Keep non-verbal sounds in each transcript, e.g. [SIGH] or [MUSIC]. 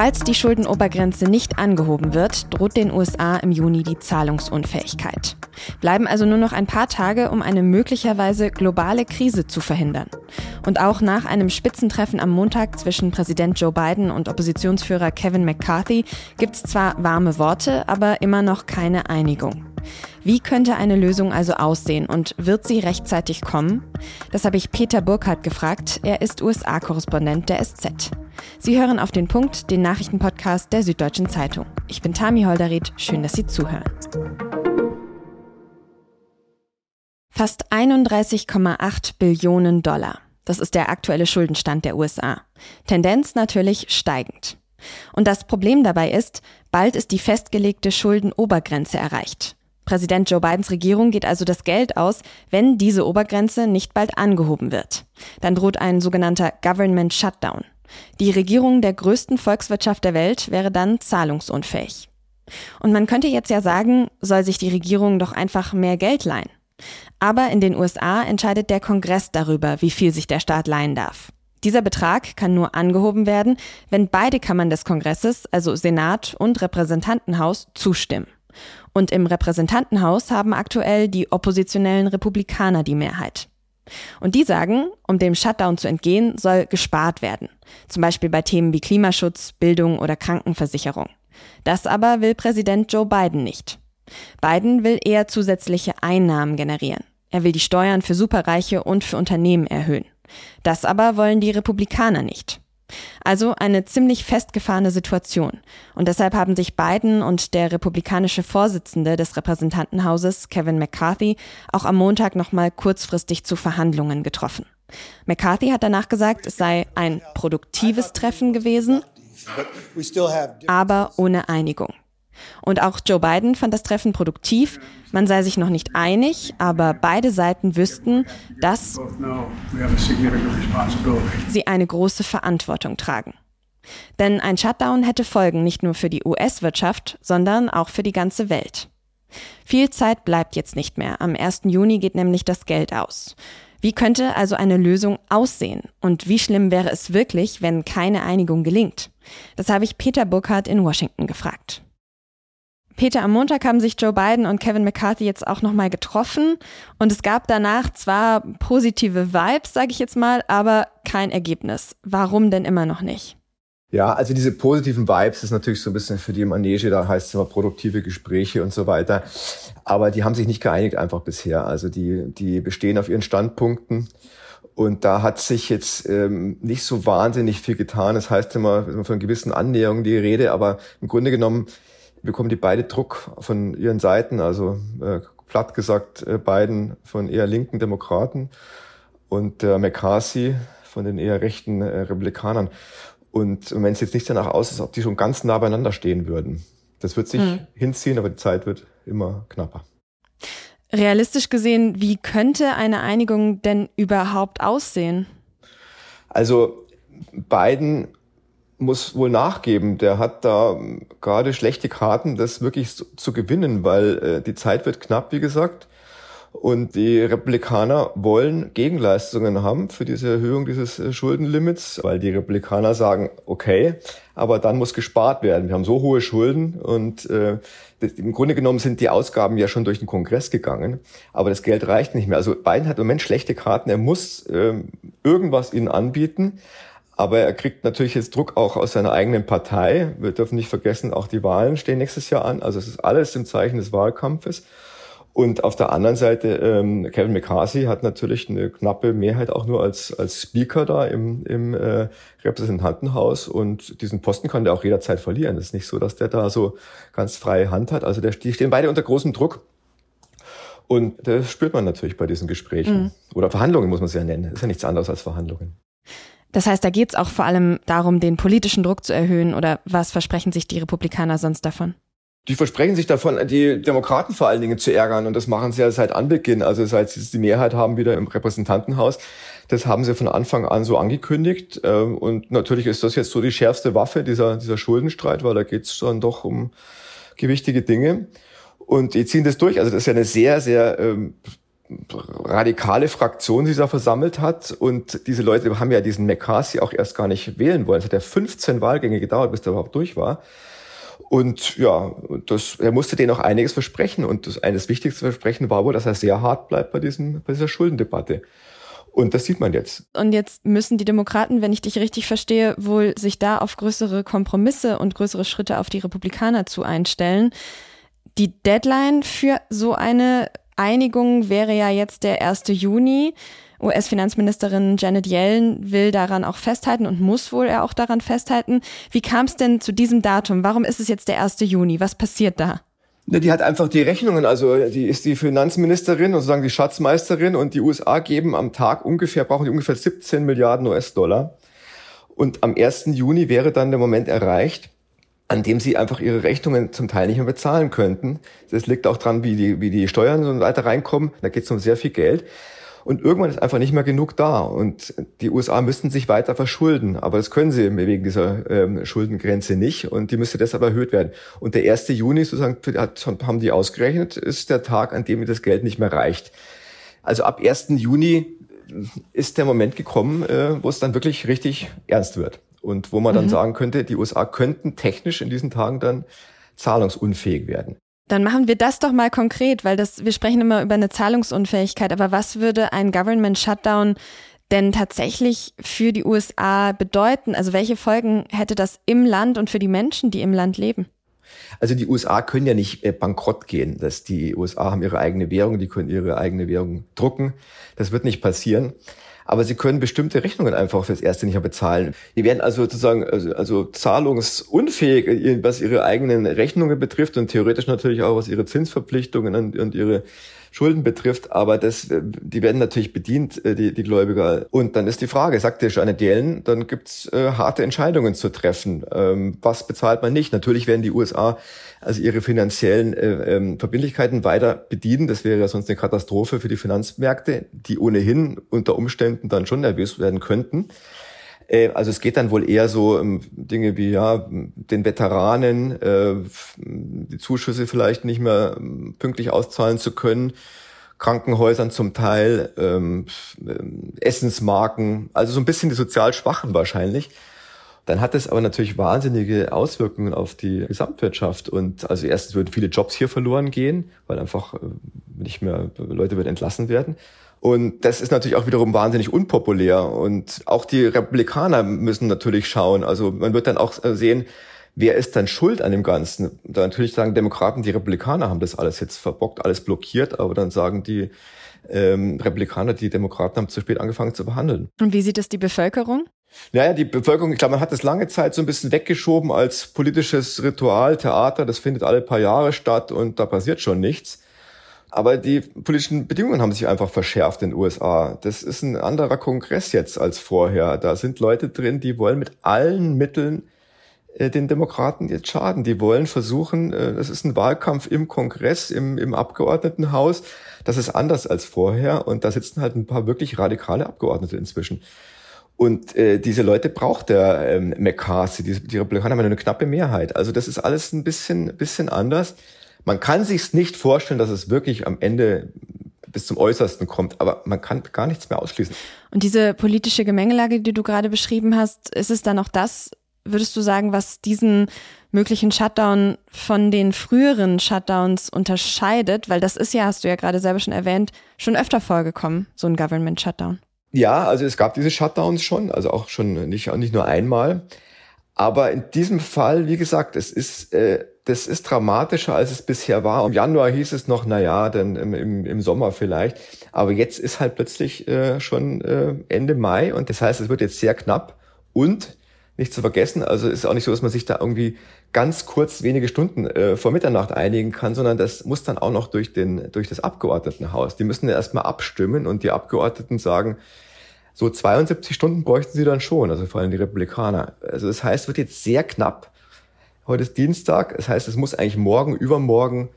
Falls die Schuldenobergrenze nicht angehoben wird, droht den USA im Juni die Zahlungsunfähigkeit. Bleiben also nur noch ein paar Tage, um eine möglicherweise globale Krise zu verhindern. Und auch nach einem Spitzentreffen am Montag zwischen Präsident Joe Biden und Oppositionsführer Kevin McCarthy gibt es zwar warme Worte, aber immer noch keine Einigung. Wie könnte eine Lösung also aussehen und wird sie rechtzeitig kommen? Das habe ich Peter Burkhardt gefragt. Er ist USA-Korrespondent der SZ. Sie hören auf den Punkt, den Nachrichtenpodcast der Süddeutschen Zeitung. Ich bin Tami Holderried. Schön, dass Sie zuhören. Fast 31,8 Billionen Dollar. Das ist der aktuelle Schuldenstand der USA. Tendenz natürlich steigend. Und das Problem dabei ist, bald ist die festgelegte Schuldenobergrenze erreicht. Präsident Joe Bidens Regierung geht also das Geld aus, wenn diese Obergrenze nicht bald angehoben wird. Dann droht ein sogenannter Government Shutdown. Die Regierung der größten Volkswirtschaft der Welt wäre dann zahlungsunfähig. Und man könnte jetzt ja sagen, soll sich die Regierung doch einfach mehr Geld leihen. Aber in den USA entscheidet der Kongress darüber, wie viel sich der Staat leihen darf. Dieser Betrag kann nur angehoben werden, wenn beide Kammern des Kongresses, also Senat und Repräsentantenhaus, zustimmen. Und im Repräsentantenhaus haben aktuell die oppositionellen Republikaner die Mehrheit. Und die sagen, um dem Shutdown zu entgehen, soll gespart werden. Zum Beispiel bei Themen wie Klimaschutz, Bildung oder Krankenversicherung. Das aber will Präsident Joe Biden nicht. Biden will eher zusätzliche Einnahmen generieren. Er will die Steuern für Superreiche und für Unternehmen erhöhen. Das aber wollen die Republikaner nicht. Also eine ziemlich festgefahrene Situation. Und deshalb haben sich Biden und der republikanische Vorsitzende des Repräsentantenhauses, Kevin McCarthy, auch am Montag nochmal kurzfristig zu Verhandlungen getroffen. McCarthy hat danach gesagt, es sei ein produktives Treffen gewesen, aber ohne Einigung. Und auch Joe Biden fand das Treffen produktiv. Man sei sich noch nicht einig, aber beide Seiten wüssten, dass sie eine große Verantwortung tragen. Denn ein Shutdown hätte Folgen nicht nur für die US-Wirtschaft, sondern auch für die ganze Welt. Viel Zeit bleibt jetzt nicht mehr. Am 1. Juni geht nämlich das Geld aus. Wie könnte also eine Lösung aussehen? Und wie schlimm wäre es wirklich, wenn keine Einigung gelingt? Das habe ich Peter Burkhardt in Washington gefragt. Peter, am Montag haben sich Joe Biden und Kevin McCarthy jetzt auch nochmal getroffen und es gab danach zwar positive Vibes, sage ich jetzt mal, aber kein Ergebnis. Warum denn immer noch nicht? Ja, also diese positiven Vibes ist natürlich so ein bisschen für die Manege, da heißt es immer produktive Gespräche und so weiter. Aber die haben sich nicht geeinigt einfach bisher. Also die, die bestehen auf ihren Standpunkten. Und da hat sich jetzt ähm, nicht so wahnsinnig viel getan. Das heißt immer, von gewissen Annäherungen die Rede, aber im Grunde genommen bekommen die beide Druck von ihren Seiten, also äh, platt gesagt äh, beiden von eher linken Demokraten und äh, McCarthy von den eher rechten äh, Republikanern. Und wenn es jetzt nicht danach aus ist, ob die schon ganz nah beieinander stehen würden. Das wird sich hm. hinziehen, aber die Zeit wird immer knapper. Realistisch gesehen, wie könnte eine Einigung denn überhaupt aussehen? Also Biden muss wohl nachgeben. Der hat da gerade schlechte Karten, das wirklich zu gewinnen, weil äh, die Zeit wird knapp, wie gesagt. Und die Republikaner wollen Gegenleistungen haben für diese Erhöhung dieses äh, Schuldenlimits, weil die Republikaner sagen, okay, aber dann muss gespart werden. Wir haben so hohe Schulden und äh, im Grunde genommen sind die Ausgaben ja schon durch den Kongress gegangen, aber das Geld reicht nicht mehr. Also Biden hat im Moment schlechte Karten. Er muss äh, irgendwas ihnen anbieten. Aber er kriegt natürlich jetzt Druck auch aus seiner eigenen Partei. Wir dürfen nicht vergessen, auch die Wahlen stehen nächstes Jahr an. Also es ist alles im Zeichen des Wahlkampfes. Und auf der anderen Seite, ähm, Kevin McCarthy hat natürlich eine knappe Mehrheit auch nur als, als Speaker da im, im äh, Repräsentantenhaus. Und diesen Posten kann der auch jederzeit verlieren. Es ist nicht so, dass der da so ganz freie Hand hat. Also der, die stehen beide unter großem Druck. Und das spürt man natürlich bei diesen Gesprächen. Mhm. Oder Verhandlungen muss man es ja nennen. Das ist ja nichts anderes als Verhandlungen. Das heißt, da geht es auch vor allem darum, den politischen Druck zu erhöhen oder was versprechen sich die Republikaner sonst davon? Die versprechen sich davon, die Demokraten vor allen Dingen zu ärgern und das machen sie ja seit Anbeginn, also seit sie die Mehrheit haben wieder im Repräsentantenhaus. Das haben sie von Anfang an so angekündigt ähm, und natürlich ist das jetzt so die schärfste Waffe dieser, dieser Schuldenstreit, weil da geht es dann doch um gewichtige Dinge und die ziehen das durch. Also das ist ja eine sehr, sehr ähm, radikale Fraktion sich da versammelt hat. Und diese Leute haben ja diesen McCarthy auch erst gar nicht wählen wollen. Es hat ja 15 Wahlgänge gedauert, bis der überhaupt durch war. Und ja, das, er musste denen auch einiges versprechen. Und das eines wichtigste Versprechen war wohl, dass er sehr hart bleibt bei, diesem, bei dieser Schuldendebatte. Und das sieht man jetzt. Und jetzt müssen die Demokraten, wenn ich dich richtig verstehe, wohl sich da auf größere Kompromisse und größere Schritte auf die Republikaner zu einstellen. Die Deadline für so eine Einigung wäre ja jetzt der 1. Juni. US-Finanzministerin Janet Yellen will daran auch festhalten und muss wohl auch daran festhalten. Wie kam es denn zu diesem Datum? Warum ist es jetzt der 1. Juni? Was passiert da? Die hat einfach die Rechnungen, also die ist die Finanzministerin und sozusagen die Schatzmeisterin und die USA geben am Tag ungefähr, brauchen die ungefähr 17 Milliarden US-Dollar. Und am 1. Juni wäre dann der Moment erreicht, an dem sie einfach ihre Rechnungen zum Teil nicht mehr bezahlen könnten. Das liegt auch dran, wie die, wie die Steuern so weiter reinkommen. Da geht es um sehr viel Geld. Und irgendwann ist einfach nicht mehr genug da. Und die USA müssten sich weiter verschulden. Aber das können sie wegen dieser ähm, Schuldengrenze nicht. Und die müsste deshalb erhöht werden. Und der 1. Juni, sozusagen, hat, haben die ausgerechnet, ist der Tag, an dem das Geld nicht mehr reicht. Also ab 1. Juni ist der Moment gekommen, äh, wo es dann wirklich richtig ernst wird und wo man dann mhm. sagen könnte, die USA könnten technisch in diesen Tagen dann zahlungsunfähig werden. Dann machen wir das doch mal konkret, weil das, wir sprechen immer über eine Zahlungsunfähigkeit, aber was würde ein Government Shutdown denn tatsächlich für die USA bedeuten? Also welche Folgen hätte das im Land und für die Menschen, die im Land leben? Also die USA können ja nicht äh, bankrott gehen. Dass die USA haben ihre eigene Währung, die können ihre eigene Währung drucken. Das wird nicht passieren aber sie können bestimmte Rechnungen einfach fürs Erste nicht mehr bezahlen. Die werden also sozusagen also, also zahlungsunfähig, äh, was ihre eigenen Rechnungen betrifft und theoretisch natürlich auch was ihre Zinsverpflichtungen und, und ihre Schulden betrifft, aber das, äh, die werden natürlich bedient, äh, die, die Gläubiger. Und dann ist die Frage, sagt der Janet Yellen, dann gibt's äh, harte Entscheidungen zu treffen. Ähm, was bezahlt man nicht? Natürlich werden die USA also ihre finanziellen äh, ähm, Verbindlichkeiten weiter bedienen. Das wäre ja sonst eine Katastrophe für die Finanzmärkte, die ohnehin unter Umständen dann schon nervös werden könnten. Äh, also es geht dann wohl eher so um Dinge wie ja den Veteranen äh, die Zuschüsse vielleicht nicht mehr ähm, pünktlich auszahlen zu können, Krankenhäusern zum Teil, ähm, ähm, Essensmarken, also so ein bisschen die sozial Schwachen wahrscheinlich. Dann hat es aber natürlich wahnsinnige Auswirkungen auf die Gesamtwirtschaft. Und also erstens würden viele Jobs hier verloren gehen, weil einfach äh, nicht mehr Leute würden entlassen werden. Und das ist natürlich auch wiederum wahnsinnig unpopulär. Und auch die Republikaner müssen natürlich schauen. Also man wird dann auch äh, sehen, wer ist dann schuld an dem Ganzen? Da natürlich sagen Demokraten, die Republikaner haben das alles jetzt verbockt, alles blockiert, aber dann sagen die ähm, Republikaner, die Demokraten haben zu spät angefangen zu behandeln. Und wie sieht es die Bevölkerung? Naja, die Bevölkerung, ich glaube, man hat das lange Zeit so ein bisschen weggeschoben als politisches Ritual, Theater, das findet alle paar Jahre statt und da passiert schon nichts. Aber die politischen Bedingungen haben sich einfach verschärft in den USA. Das ist ein anderer Kongress jetzt als vorher. Da sind Leute drin, die wollen mit allen Mitteln äh, den Demokraten jetzt schaden. Die wollen versuchen, äh, das ist ein Wahlkampf im Kongress, im, im Abgeordnetenhaus. Das ist anders als vorher. Und da sitzen halt ein paar wirklich radikale Abgeordnete inzwischen. Und äh, diese Leute braucht der ähm, McCarthy. Die, die Republikaner haben eine knappe Mehrheit. Also das ist alles ein bisschen, bisschen anders. Man kann sich nicht vorstellen, dass es wirklich am Ende bis zum Äußersten kommt, aber man kann gar nichts mehr ausschließen. Und diese politische Gemengelage, die du gerade beschrieben hast, ist es dann auch das, würdest du sagen, was diesen möglichen Shutdown von den früheren Shutdowns unterscheidet? Weil das ist ja, hast du ja gerade selber schon erwähnt, schon öfter vorgekommen, so ein Government Shutdown. Ja, also es gab diese Shutdowns schon, also auch schon nicht, nicht nur einmal. Aber in diesem Fall, wie gesagt, es ist, äh, das ist dramatischer, als es bisher war. Im Januar hieß es noch, na ja, dann im, im, im Sommer vielleicht. Aber jetzt ist halt plötzlich äh, schon äh, Ende Mai und das heißt, es wird jetzt sehr knapp. Und nicht zu vergessen, also ist auch nicht so, dass man sich da irgendwie ganz kurz wenige Stunden äh, vor Mitternacht einigen kann, sondern das muss dann auch noch durch den durch das Abgeordnetenhaus. Die müssen ja erstmal abstimmen und die Abgeordneten sagen, so 72 Stunden bräuchten sie dann schon, also vor allem die Republikaner. Also das heißt, wird jetzt sehr knapp. Heute ist Dienstag, das heißt, es muss eigentlich morgen, übermorgen,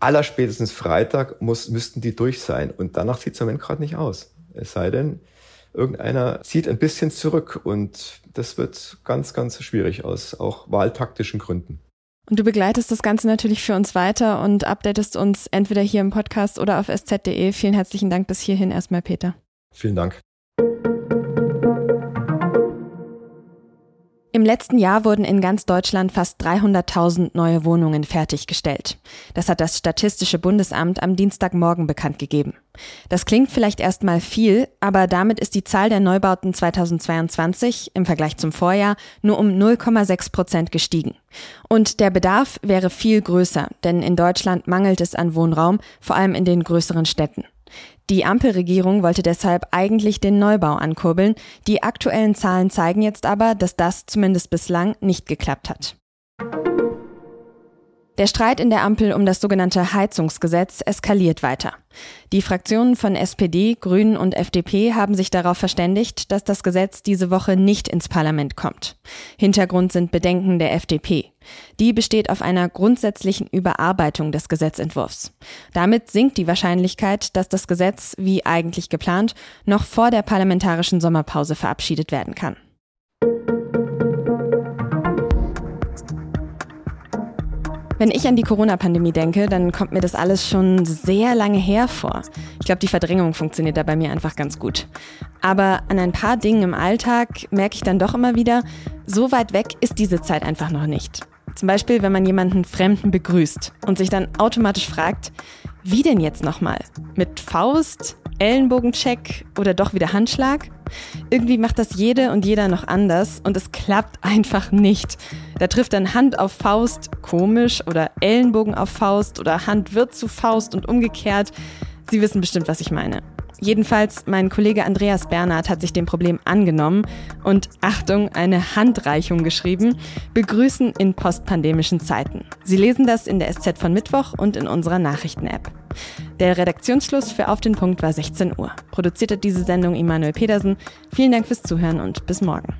allerspätestens Freitag muss, müssten die durch sein. Und danach sieht es am Moment gerade nicht aus. Es sei denn, irgendeiner zieht ein bisschen zurück und das wird ganz, ganz schwierig aus auch wahltaktischen Gründen. Und du begleitest das Ganze natürlich für uns weiter und updatest uns entweder hier im Podcast oder auf sz.de. Vielen herzlichen Dank bis hierhin erstmal, Peter. Vielen Dank. Im letzten Jahr wurden in ganz Deutschland fast 300.000 neue Wohnungen fertiggestellt. Das hat das Statistische Bundesamt am Dienstagmorgen bekannt gegeben. Das klingt vielleicht erstmal viel, aber damit ist die Zahl der Neubauten 2022 im Vergleich zum Vorjahr nur um 0,6 Prozent gestiegen. Und der Bedarf wäre viel größer, denn in Deutschland mangelt es an Wohnraum, vor allem in den größeren Städten. Die Ampelregierung wollte deshalb eigentlich den Neubau ankurbeln. Die aktuellen Zahlen zeigen jetzt aber, dass das zumindest bislang nicht geklappt hat. Der Streit in der Ampel um das sogenannte Heizungsgesetz eskaliert weiter. Die Fraktionen von SPD, Grünen und FDP haben sich darauf verständigt, dass das Gesetz diese Woche nicht ins Parlament kommt. Hintergrund sind Bedenken der FDP. Die besteht auf einer grundsätzlichen Überarbeitung des Gesetzentwurfs. Damit sinkt die Wahrscheinlichkeit, dass das Gesetz, wie eigentlich geplant, noch vor der parlamentarischen Sommerpause verabschiedet werden kann. Wenn ich an die Corona-Pandemie denke, dann kommt mir das alles schon sehr lange her vor. Ich glaube, die Verdrängung funktioniert da bei mir einfach ganz gut. Aber an ein paar Dingen im Alltag merke ich dann doch immer wieder, so weit weg ist diese Zeit einfach noch nicht. Zum Beispiel, wenn man jemanden Fremden begrüßt und sich dann automatisch fragt, wie denn jetzt nochmal? Mit Faust, Ellenbogencheck oder doch wieder Handschlag? Irgendwie macht das jede und jeder noch anders und es klappt [LAUGHS] einfach nicht. Da trifft dann Hand auf Faust komisch oder Ellenbogen auf Faust oder Hand wird zu Faust und umgekehrt. Sie wissen bestimmt, was ich meine. Jedenfalls, mein Kollege Andreas Bernhard hat sich dem Problem angenommen und Achtung, eine Handreichung geschrieben. Begrüßen in postpandemischen Zeiten. Sie lesen das in der SZ von Mittwoch und in unserer Nachrichten-App. Der Redaktionsschluss für Auf den Punkt war 16 Uhr. Produziert hat diese Sendung Immanuel Pedersen. Vielen Dank fürs Zuhören und bis morgen.